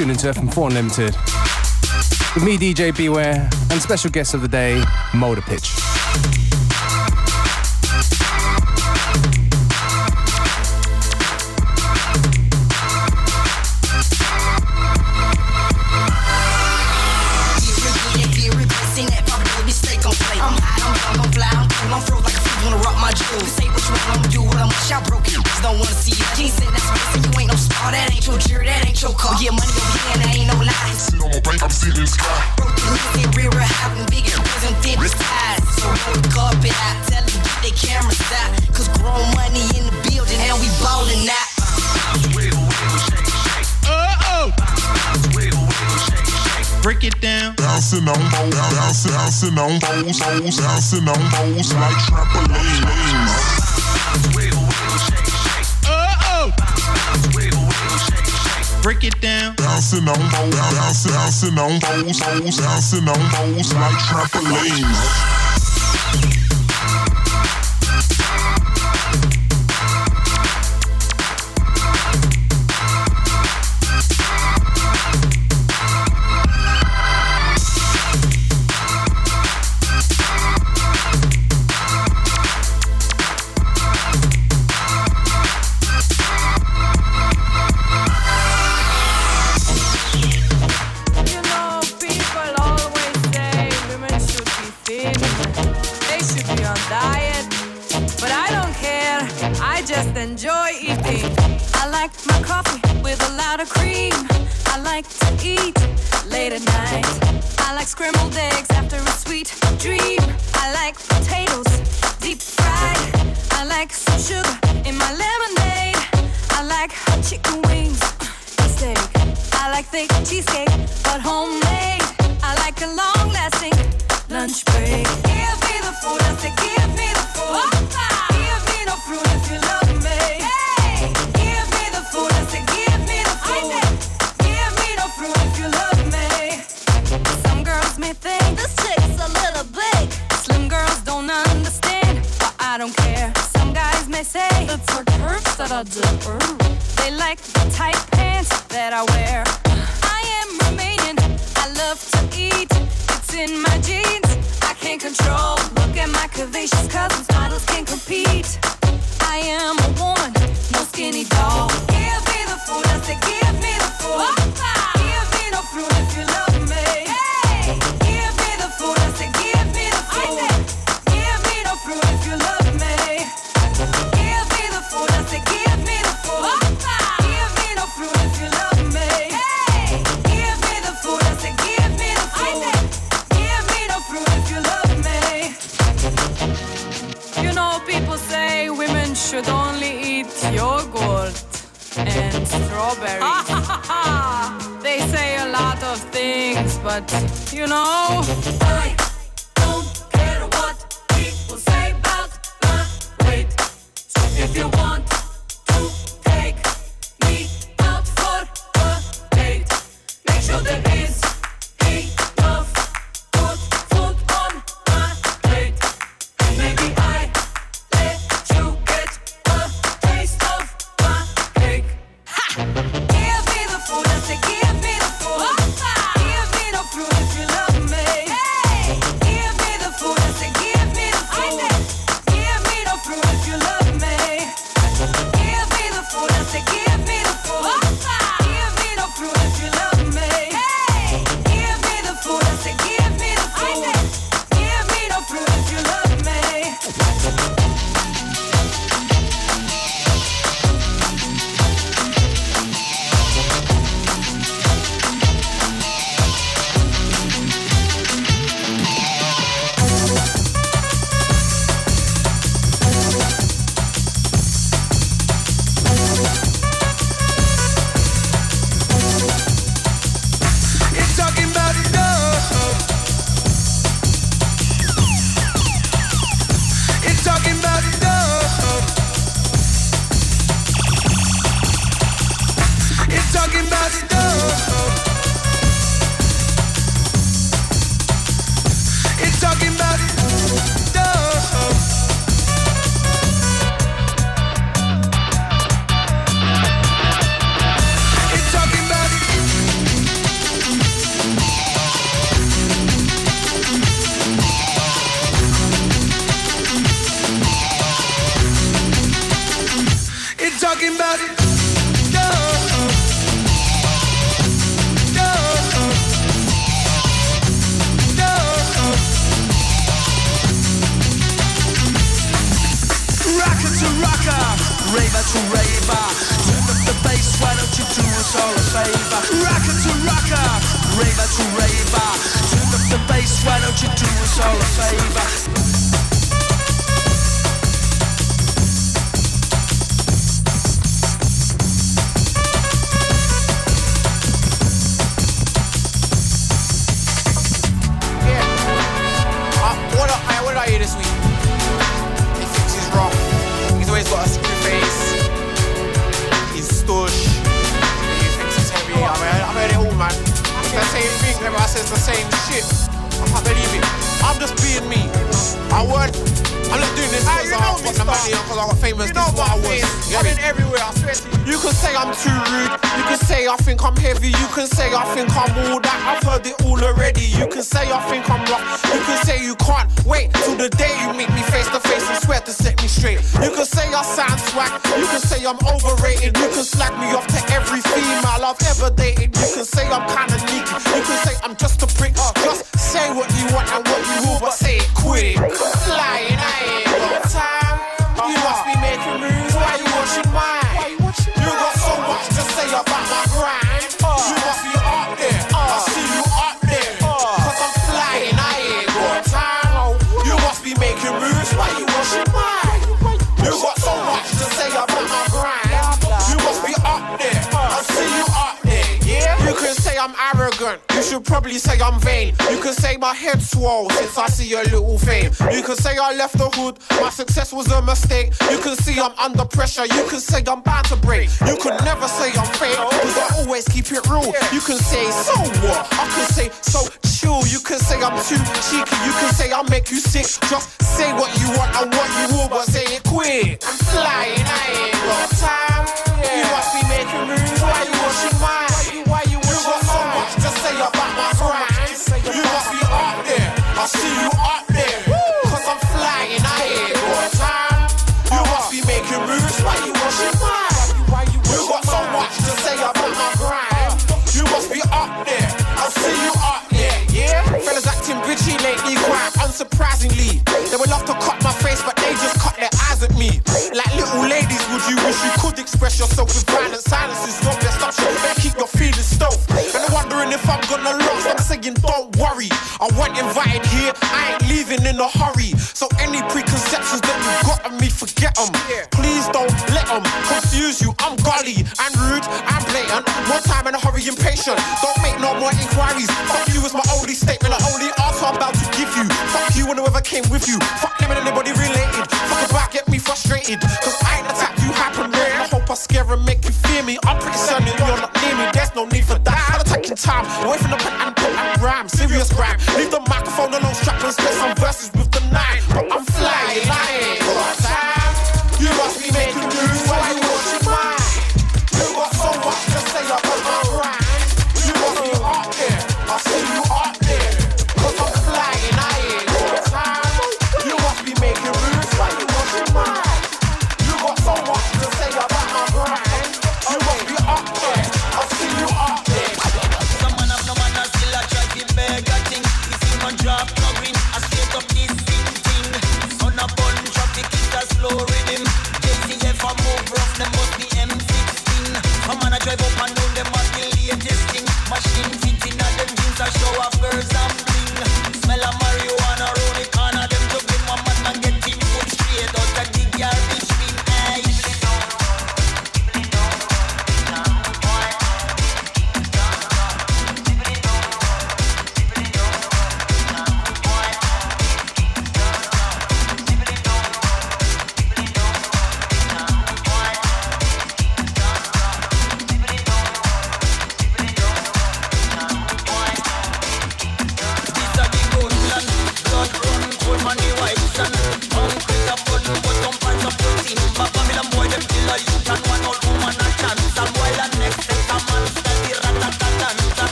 Tuned into FM4 Unlimited with me, DJ Beware, and special guest of the day, Motor Pitch. Bank, I'm seeing the sky. Broke the links and rear having bigger and thick ties. So roll the carpet out, tell them get their cameras out. Cause grown money in the building, and we ballin' out. Break it down. Bouncing on bows, bouncing, bouncing on bows, bows, bouncing on bows like trampolines. Break it down. Bouncing on bouncing, bouncing on bows, bows, bouncing on bows like trampolines. zdradzę pressure, you can say I'm bound to break. You could never say I'm fake, cause I always keep it real. You can say, so what? I can say, so chill. You can say I'm too cheeky. You can say I'll make you sick. Just say what you want and what you will, but say it quick. I'm flying, I ain't got time. You must be making moves. Why you washing mine? surprisingly. They would love to cut my face, but they just cut their eyes at me. Like little ladies, would you wish you could express yourself with violent silences? No best option, better keep your feelings stoked. And I'm wondering if I'm gonna lose. I'm saying, don't worry. I weren't invited here, I ain't leaving in a hurry. So any preconceptions that you've got of me, forget them. Please don't let them confuse you. I'm gully, I'm rude, I'm blatant. One time in a hurry, impatient. Don't make no more inquiries. Fuck you is my only statement, I only came with you. Fuck them and anybody related. Fuck about get me frustrated. Cause I ain't attack you happen rare. I hope I scare and make you fear me. I'm pretty certain you're not near me. There's no need for that. I'm attacking time away from the pen and put and rhyme. Serious rhyme. Leave the microphone alone, strap and spit some verses with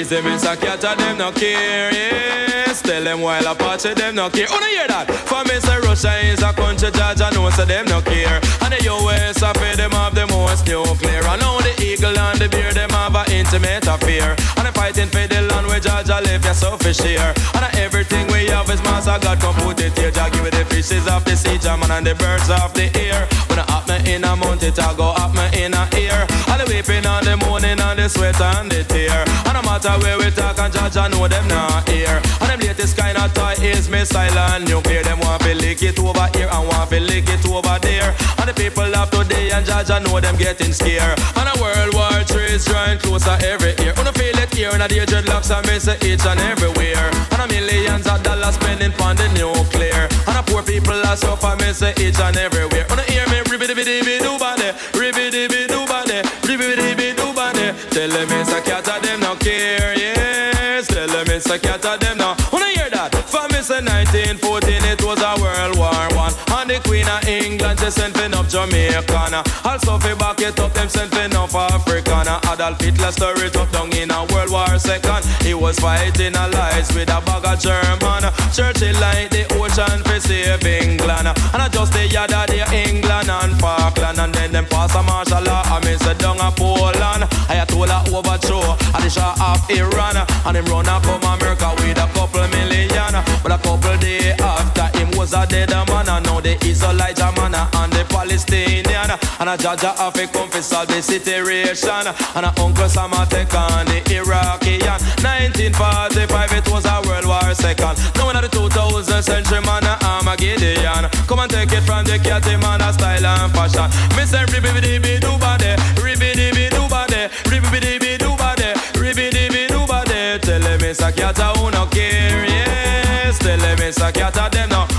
bane. Easy me sakata them no care, yes. Tell them while Apache them no care. Wanna hear that? For me say Russia is a country judge, I know so them no care. And the US I pay them have the most nuclear. I know the eagle and the bear them have an intimate affair. And I'm fighting for the land where Georgia live, so for share. And everything we have is master God come put it here. Jah give it the fishes of the sea, German and the birds of the air. When I up me in a mount it, I go up me in a ear. And the weeping on the morning and the sweat and the tear. And no matter where we talk and judge, I know them not here. And them latest kind of toy is missile and nuclear. Them want to lick it over here and want to lick it over there. And the people of today and judge, I know them getting scared. And a World War III is drawing closer every year. Wanna feel it here and the dreadlocks I miss it each and everywhere. And a millions of dollars spending on the nuclear. And a poor people are suffer miss it each and everywhere. Wanna hear me dibby doo bane, ribby dibby doo bane, ribby dibby doo bane. Tell them it's a cat of them no care, yes. Tell them it's a cat of them no. Wanna hear that? For me say 1914 it was a World War the Queen of England she sent fin up Jamaican. Also fi back it up them sent fin up African. Adolf Hitler stir it up down in a World War Second. He was fighting allies with a bag of German. Churchill like the ocean fi save England, and I just the other day England and Falkland, and then them pass a martial law. I mean say down a Poland. Ayatollah overthrow and the Shah of Iran, and him run up come America with a couple million, but a couple day after was a dead man, and now the Israelite man and the Palestinian, and a judge of a come fi solve the situation, and a Uncle Sam take on the Iraqian. 1945 it was a World War Second. Now in the 2000th century man a Armageddon. Come and take it from the cat man style and fashion. Me say ribby dibby doo bade, ribby dibby doo bade, ribby dibby doo bade, ribby dibby doo bade. Tell them it's cat a who no care, yes. Tell them it's cat a them no.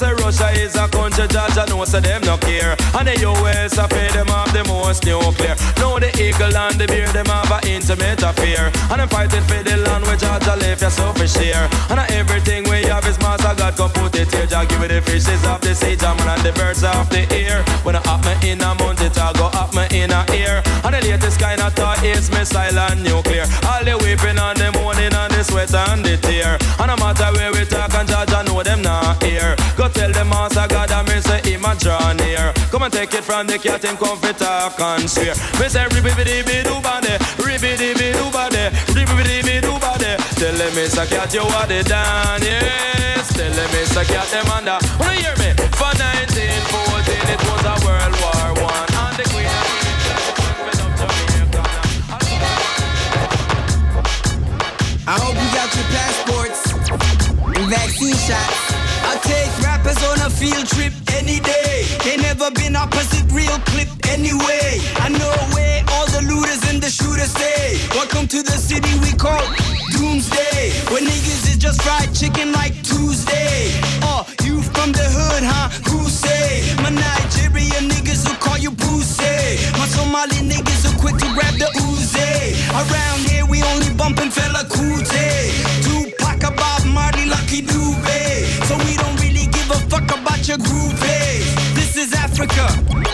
Say Russia is a country I know say them no care. And the US I pay them have the most nuclear. Now the eagle and the bear them have an intimate affair. And I'm fighting for the land where Georgia yeah, so for share. And everything we have is master God come put it here. Jah give it the fishes of the sea, German and the birds of the air. When I up me in a mount it, I go up me in a ear. And the latest kind of thought is missile and nuclear. All the weeping and the moaning and the sweat and the tear. And no matter where we talk and Georgia know them not here. Go tell the master God and me say him a draw near. Come and take it from the cat him come fit talk and swear. Me say ribby dibby doo bade, ribby dibby doo bade, ribby dibby doo bade. Tell them it's a cat you are the done, yes. Tell them it's a cat them under. Wanna hear me? For 1914 it was a World I hope you got your passports vaccine shots. I take rappers on a field trip any day. They never been opposite real clip anyway. I know where all the looters and the shooters stay. Welcome to the city we call Doomsday. Where niggas is just fried chicken like Tuesday. Oh, you from the hood, huh? Who say? About your groupie. This is Africa.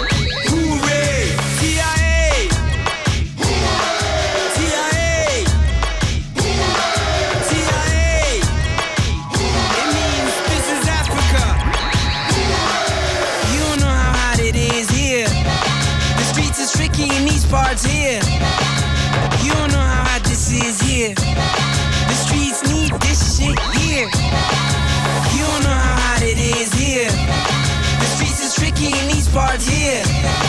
These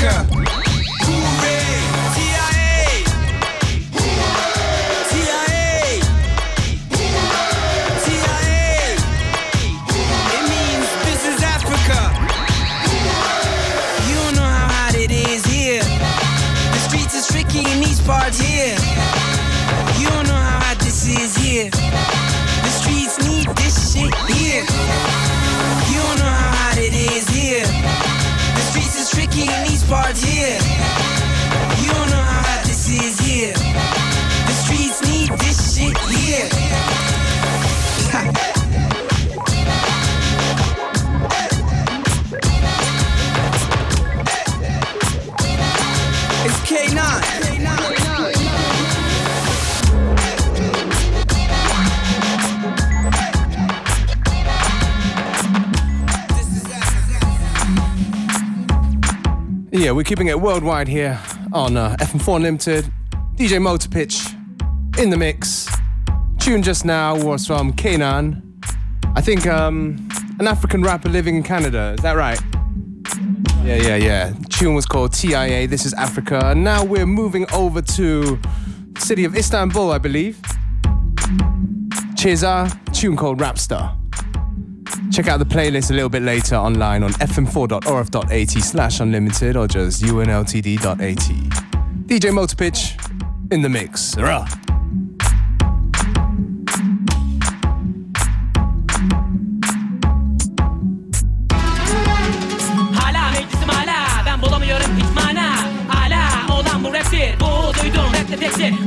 is Yeah, we're keeping it worldwide here on uh, FM4 Limited. DJ Motor Pitch in the mix. Tune just now was from K'naan. I think um, an African rapper living in Canada. Is that right? Yeah, yeah, yeah. Tune was called TIA. This is Africa. And now we're moving over to city of Istanbul, I believe. Ceza, tune called Rapstar. Check out the playlist a little bit later online on fm4.orf.at slash unlimited or just unltd.at. DJ Motorpitch in the mix. Rah.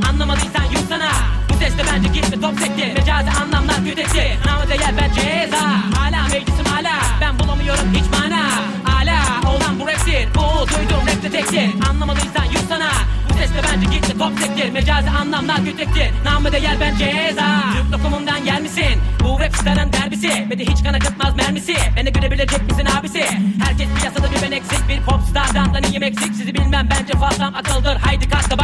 Anlamadıysan yutsana Bu bence gitti top sektir Mecazi anlamlar Namı değer tektir Anlamadıysan yutsana Bu sesle bence gitti top sektir Mecazi anlamlar güdektir Namı değer ben ceza Türk lokumundan yer misin? Bu rap starın derbisi. De hiç kan akıtmaz mermisi. Beni görebilecek misin abisi? Herkes piyasada bir ben eksik Bir popstardan da niyim eksik? Sizi bilmem bence fazlam akıldır. Haydi kalk da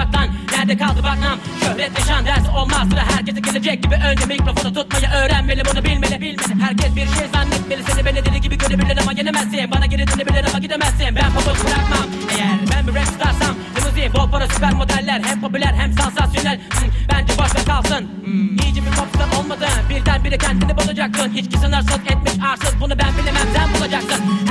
Nerede kaldı bakmam. Şöhret yaşan ders olmaz Sıra herkese gelecek gibi. Önce mikrofonu tutmayı öğrenmeli Bunu bilmeli bilmeli. Herkes bir şey zannetmeli. Seni beni deli gibi görebilir ama yenemezsin. Bana geri dönebilir ama gidemezsin. Ben popos bırakmam. Eğer ben bir rap starsam Limuzin bol para süper modeller. Hem popüler hem sansasyonel. Bence boş kalsın. Hmm, İyice bir popstar olmadın. Birdenbire kendini bulacaksın Hiçbir sınırsız etmiş arsız. Bunu ben bilemem sen bulacaksın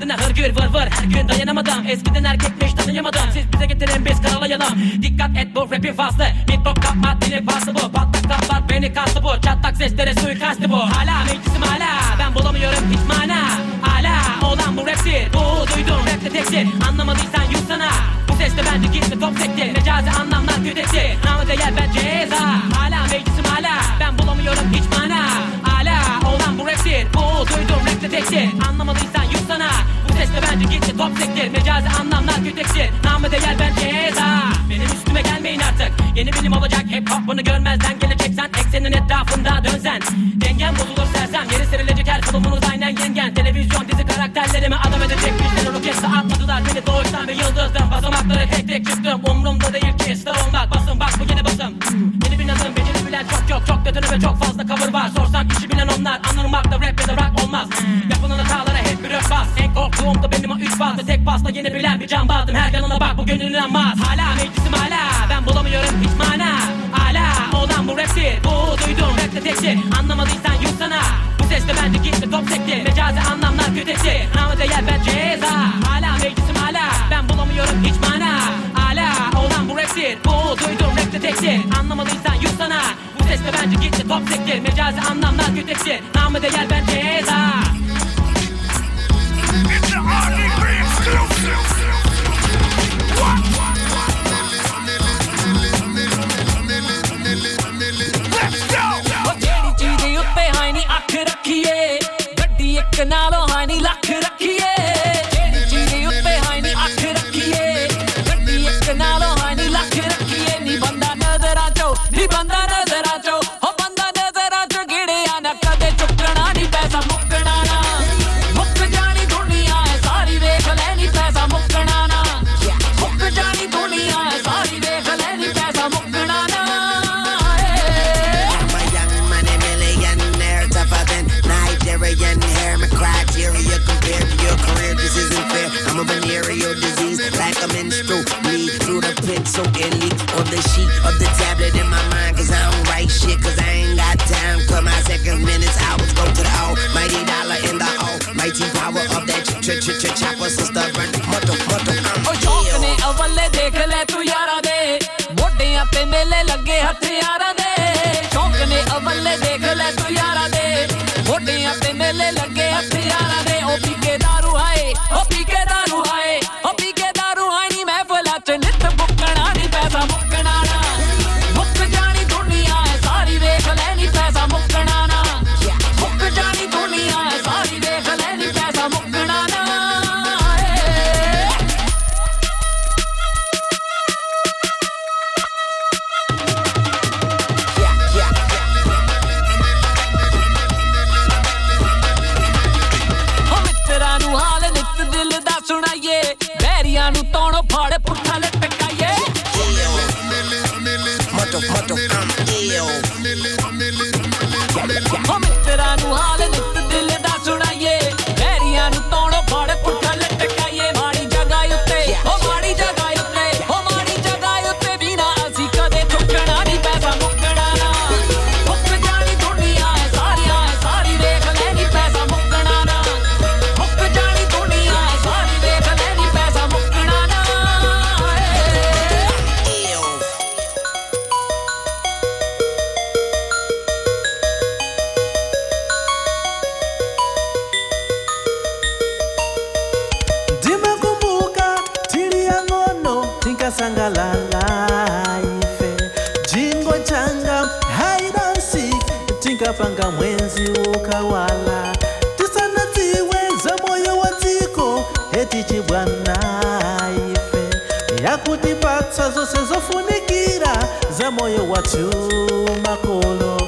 Ardına hırgür vır vır. Her gün dayanamadım. Eskiden erkekmiş tanıyamadım Siz bize getirin biz karalayalım Dikkat et bu rapin faslı Beatbox kapma dilin faslı bu. Patlak beni kastı bu. Çatlak seslere suikastı bu. Hala meclisim hala. Ben bulamıyorum hiç mana. Hala olan bu raptir Bu duydum rapte tektir Anlamadıysan yutsana. Bu sesle bence gitti top sektir Mecazi anlamlar güdektir Namı değer ben ceza Hala meclisim hala. Ben bulamıyorum hiç mana. Hala olan bu raptir Bu duydum rapte tektir Anlamadıysan güdektir Namı değer ben ceza Benim üstüme gelmeyin artık. Yeni bilim olacak hep hop bunu görmezden geleceksen Eksenin etrafında dönsen Dengen bozulur sersem. Yeri serilecek her kılıfınız aynen yengen. Televizyon dizi karakterlerimi adam edecek. Bizleri roketse atmadılar beni doğuştan bir yıldızdım. Basamakları tek tek çıktım Umrumda değil ki star olmak. Basın bak bu yeni basım Yeni bir adım beceri bilen çok çok çok kötü ve çok fazla cover var. Sorsam işi bilen onlar anırmakta rap ya da rock olmaz bilen bir can bağdım Her yanına bak bu gönül inanmaz. Hala meclisim hala Ben bulamıyorum hiç mana. Hala olan bu raptir Bu duydum rapte tektir Anlamadıysan yutsana Bu sesle bence gitti top sektir Mecazi anlamlar güdektir Namı değer ben ceza. Hala meclisim hala Ben bulamıyorum hiç mana. Hala olan bu raptir Bu duydum rapte tektir Anlamadıysan yutsana Bu sesle bence gitti top sektir Mecazi anlamlar güdektir Namı değer ben ceza so ukafanga mwenzi ukawala. Tisanadziwedza moyo wa dziko hetichibwa naife yakutipatsa zose zofunikira za moyo wathu makolo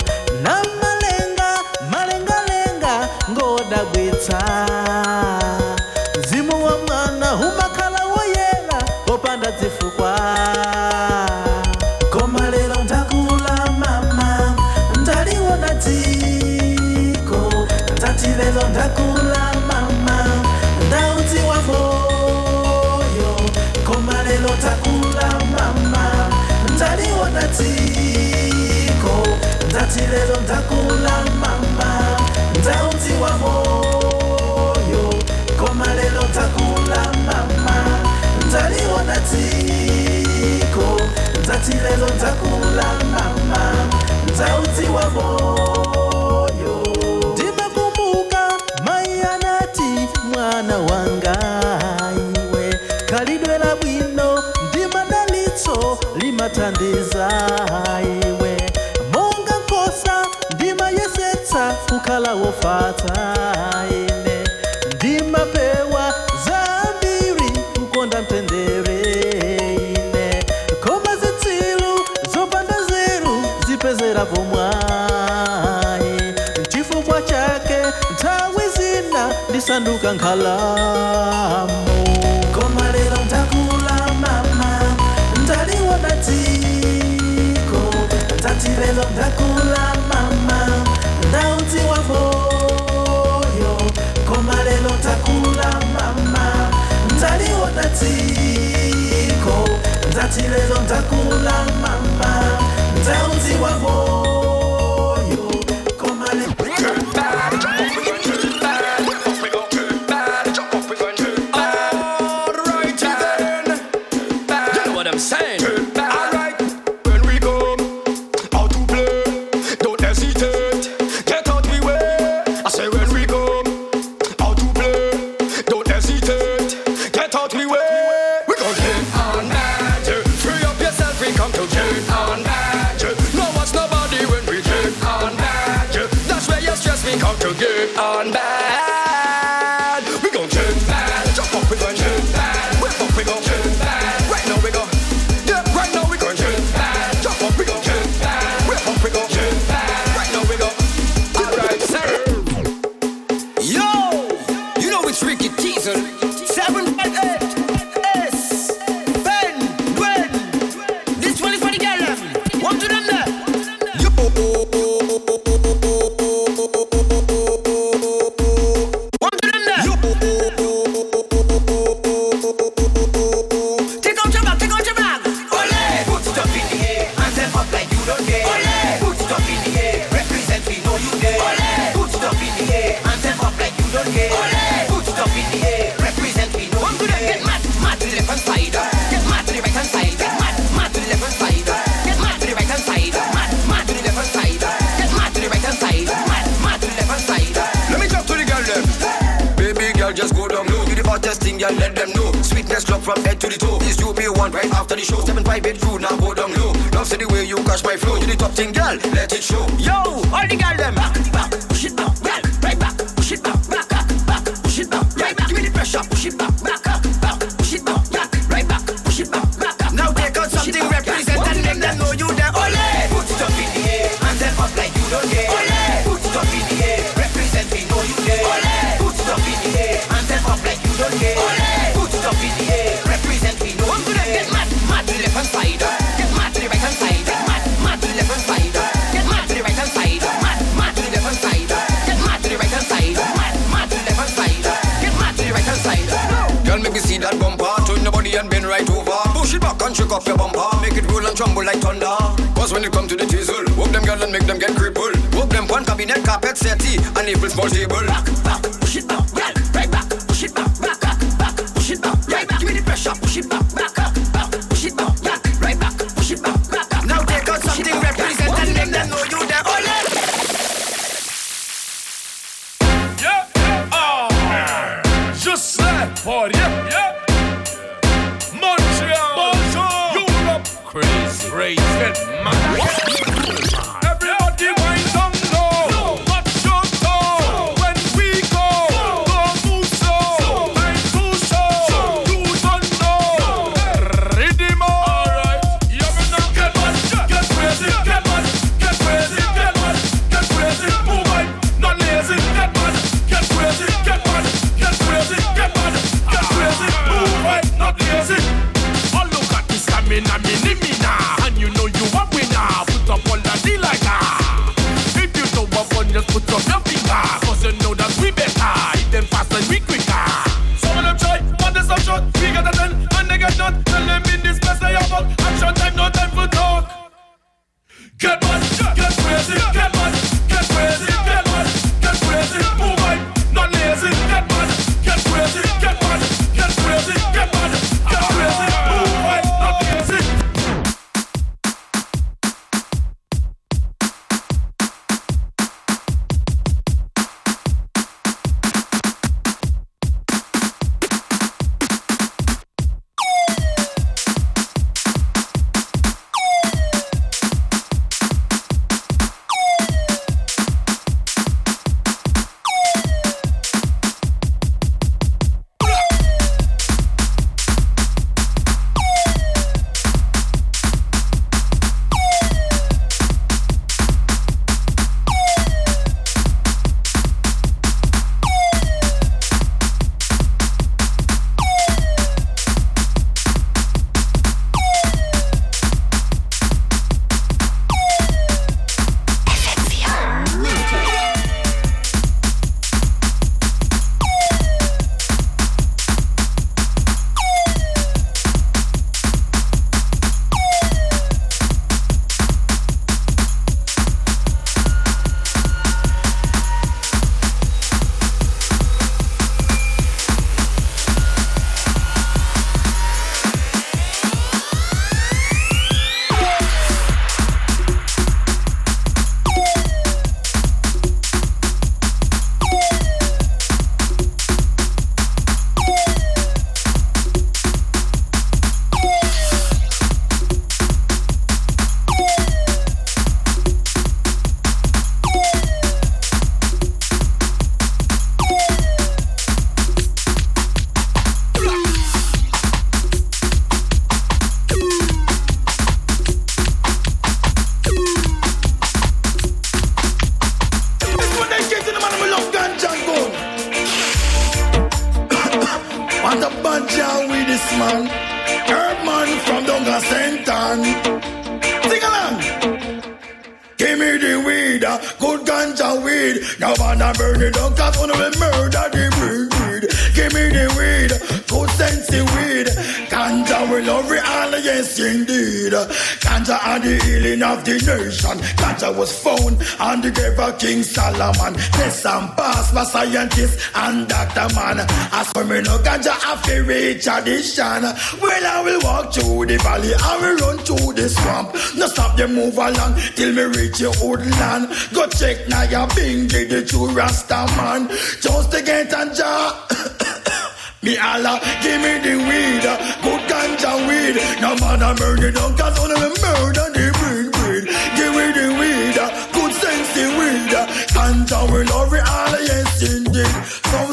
na malenga malengalenga ngodabwitsa lelo ntakula mama ntautiwa moyo. Koma lelo ntakula mama ntaliona tiko ntati lelo ntakula mama ntautiwa moyo. Ndimakumbuka mai mwana wangaiwe kalidwela bwino ndimadalitso limatandizai. mataine ndimapewa zambiri kukonda mtendereine koma zitsilu zopanda zeru zipezera vomwai. Chifukwa chake nthawi zina ndisanduka nkhalamu koma lero ndakula mama ndaliwona dziko ndati lero ndakula Kati leo ntakula mama, ntaudhiwa Fora! Yeah. of the nation. Gaza was found and the grave King Solomon. Test and pass my scientists and doctor man. As for me, no ganja have to tradition. Well, I will walk through the valley, I will run through the swamp. No stop them move along till me reach your old land. Go check now your bingy, the true Rasta man. Just to get and jar. Me Allah, give me the weed, good ganja weed. No man a murder, don't cause only me murder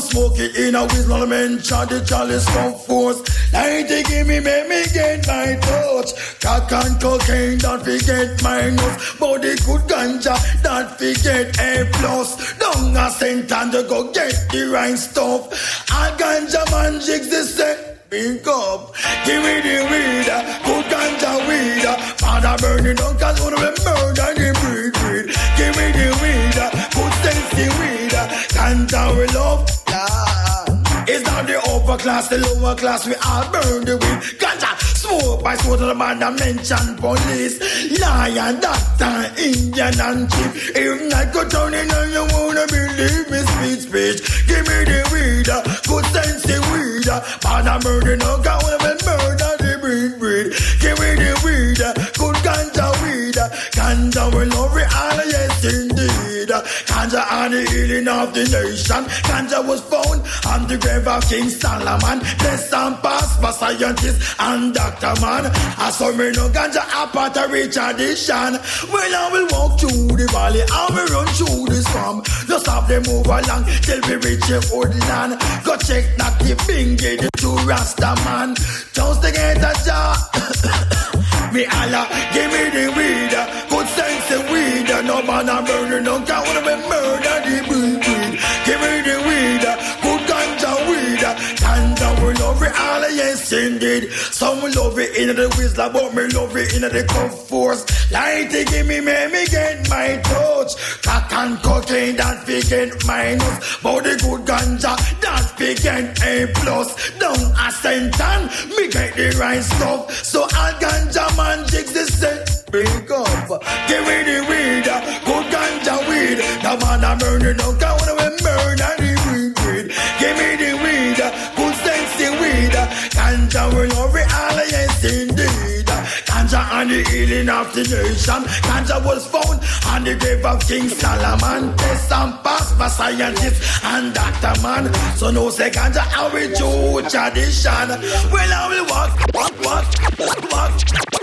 smoke it in a whistle, mention the chalice come force. Ninety give me, make me get my touch. Crack and cocaine, don't forget minus. But the good ganja, don't forget A plus. Don't a cent and you go get the right stuff. A ganja man jigs the set. Big up, give me the weed, uh, good ganja weed. Uh. Father burning down cause one of them murder the breed. Give me the weed, uh, good sense the weed. Ganja we love, upper class, the lower class, we all burn the weed. Ganja, smoke by to the man that mention police. Lion, doctor, Indian and chief. If not go down in and you wanna believe me, speech, speech. Give me the weed, good sense the weed. Father murder, no God, and the healing of the nation. Ganja was found on the grave of King Solomon. Bless and pass by scientists and doctor man. I saw me no ganja apart a rich tradition. Well, I will walk through the valley, I will run through the swamp. Just stop them move along till we reach the woodland. Go check not the bingy, the true Rasta man. Just to get a jar. Me Allah, give me the weed, good sense of weed. No man a burning, yes indeed. Some love it in the whistler, but me love it in the cup force. Lighty give me, make me get my touch. Crack and cocaine, that fi get minus. But the good ganja, that fi get A plus. Down a centan, me get the right stuff. So all ganja man jigs the set. Big up, give me the weed, good ganja weed. The man a murder, no count when Ganja we love it all, yes indeed. Ganja and the healing of the nation. Ganja was found on the grave of King Solomon. Test and pass by scientists and doctor man. So no say ganja how we do tradition. Well I will walk, walk, walk, walk,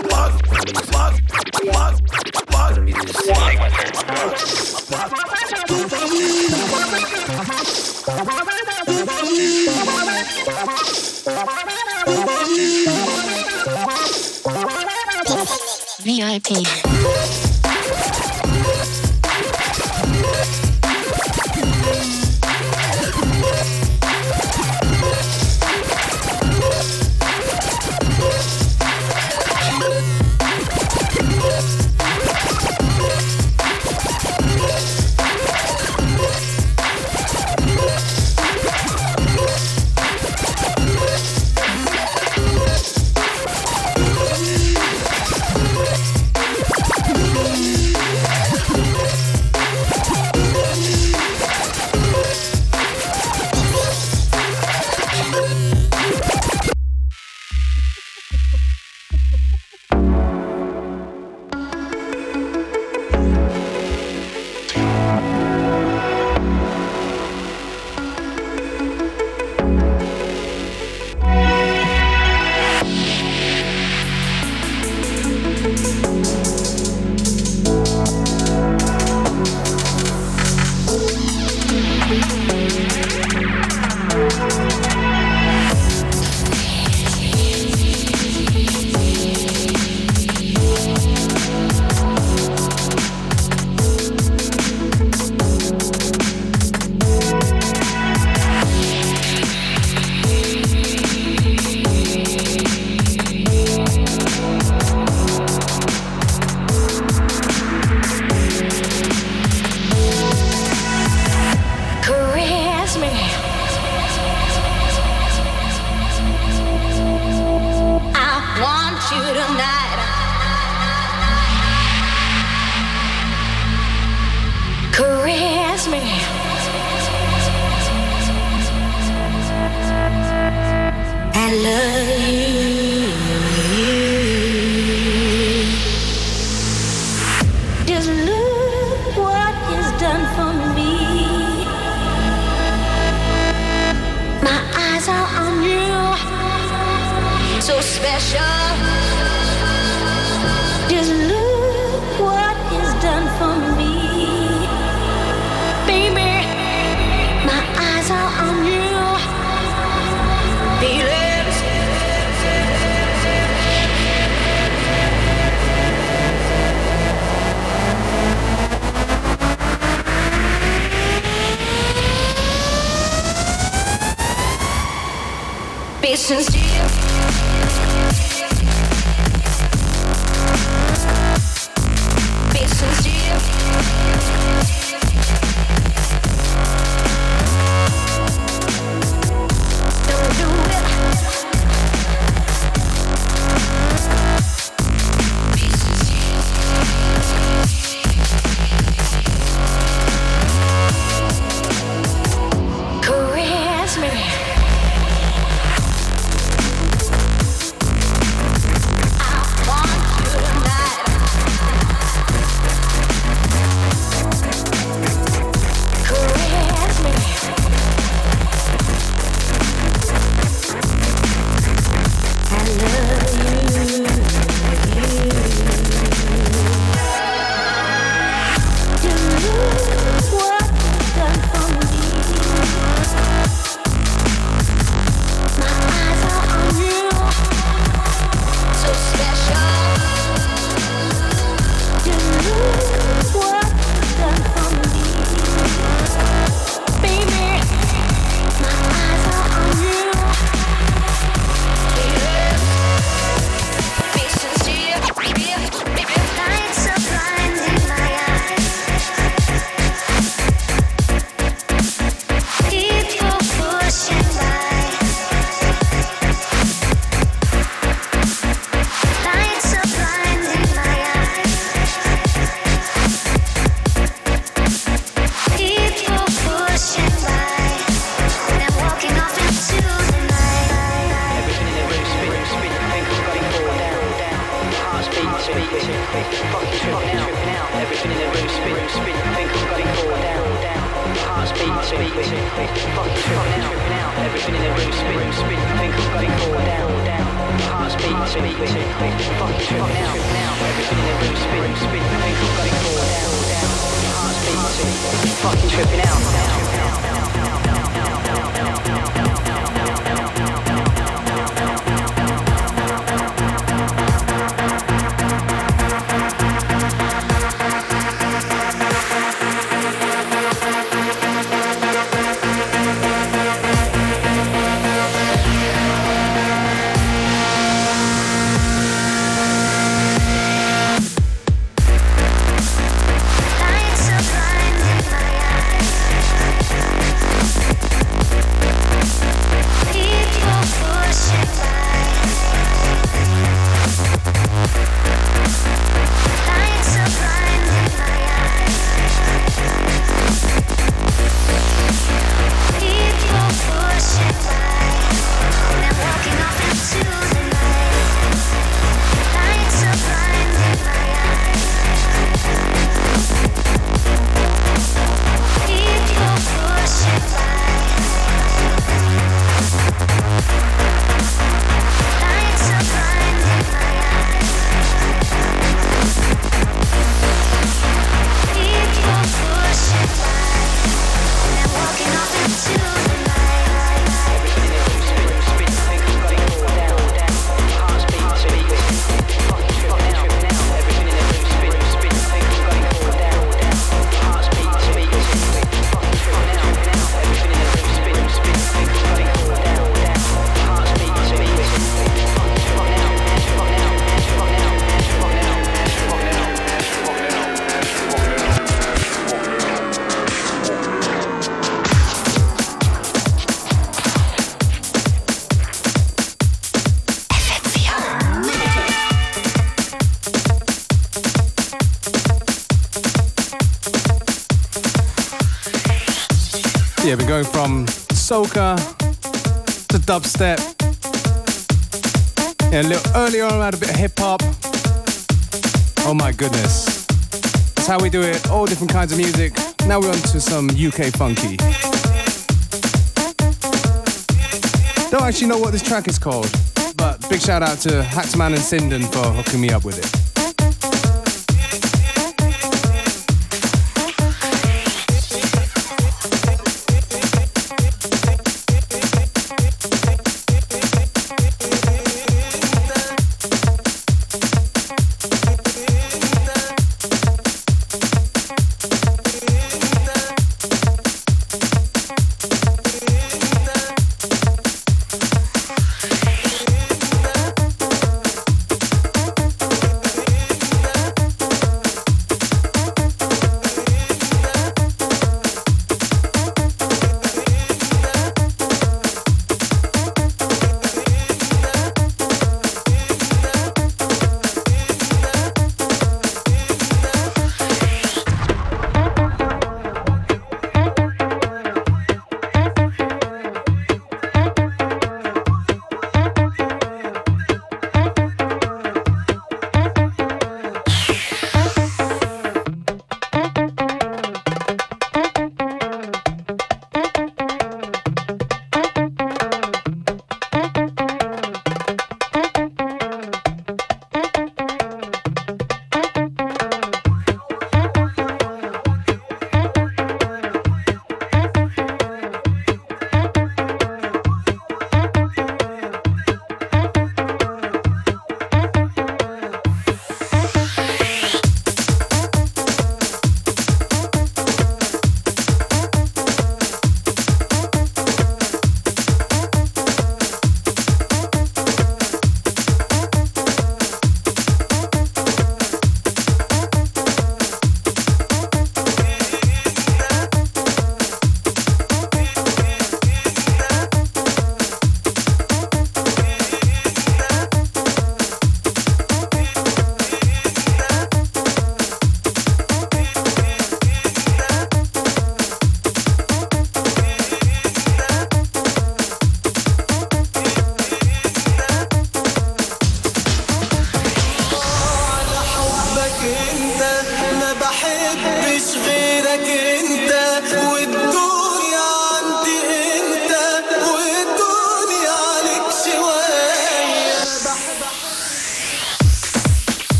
VIP. Soca to dubstep. Yeah, a little earlier on, I had a bit of hip hop. Oh my goodness. That's how we do it, all different kinds of music. Now we're on to some UK funky. Don't actually know what this track is called, but Big shout out to Hackman and Sinden for hooking me up with it.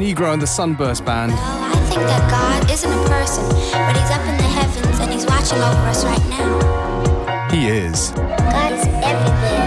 Negro and the Sunburst Band. I think that God isn't a person, but he's up in the heavens and he's watching over us right now. He is. God's everywhere.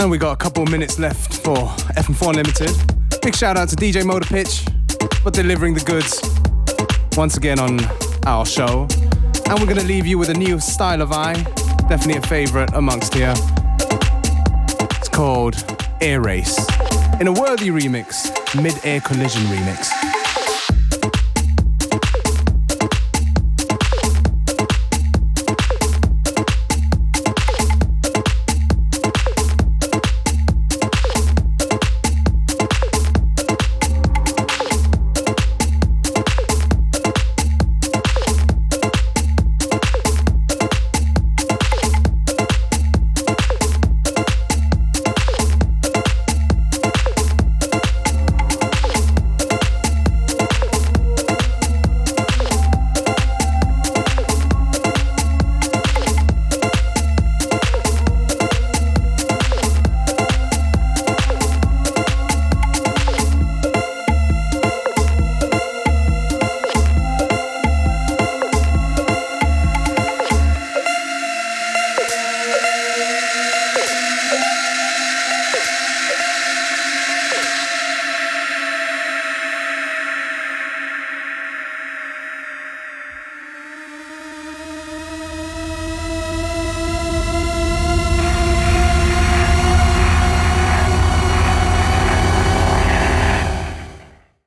And we got a couple of minutes left for FM4 Unlimited. Big shout out to DJ Motor Pitch for delivering the goods once again on our show. And we're gonna leave you with a new style of eye, definitely a favorite amongst here. It's called Air Race in a worthy remix, mid air collision remix.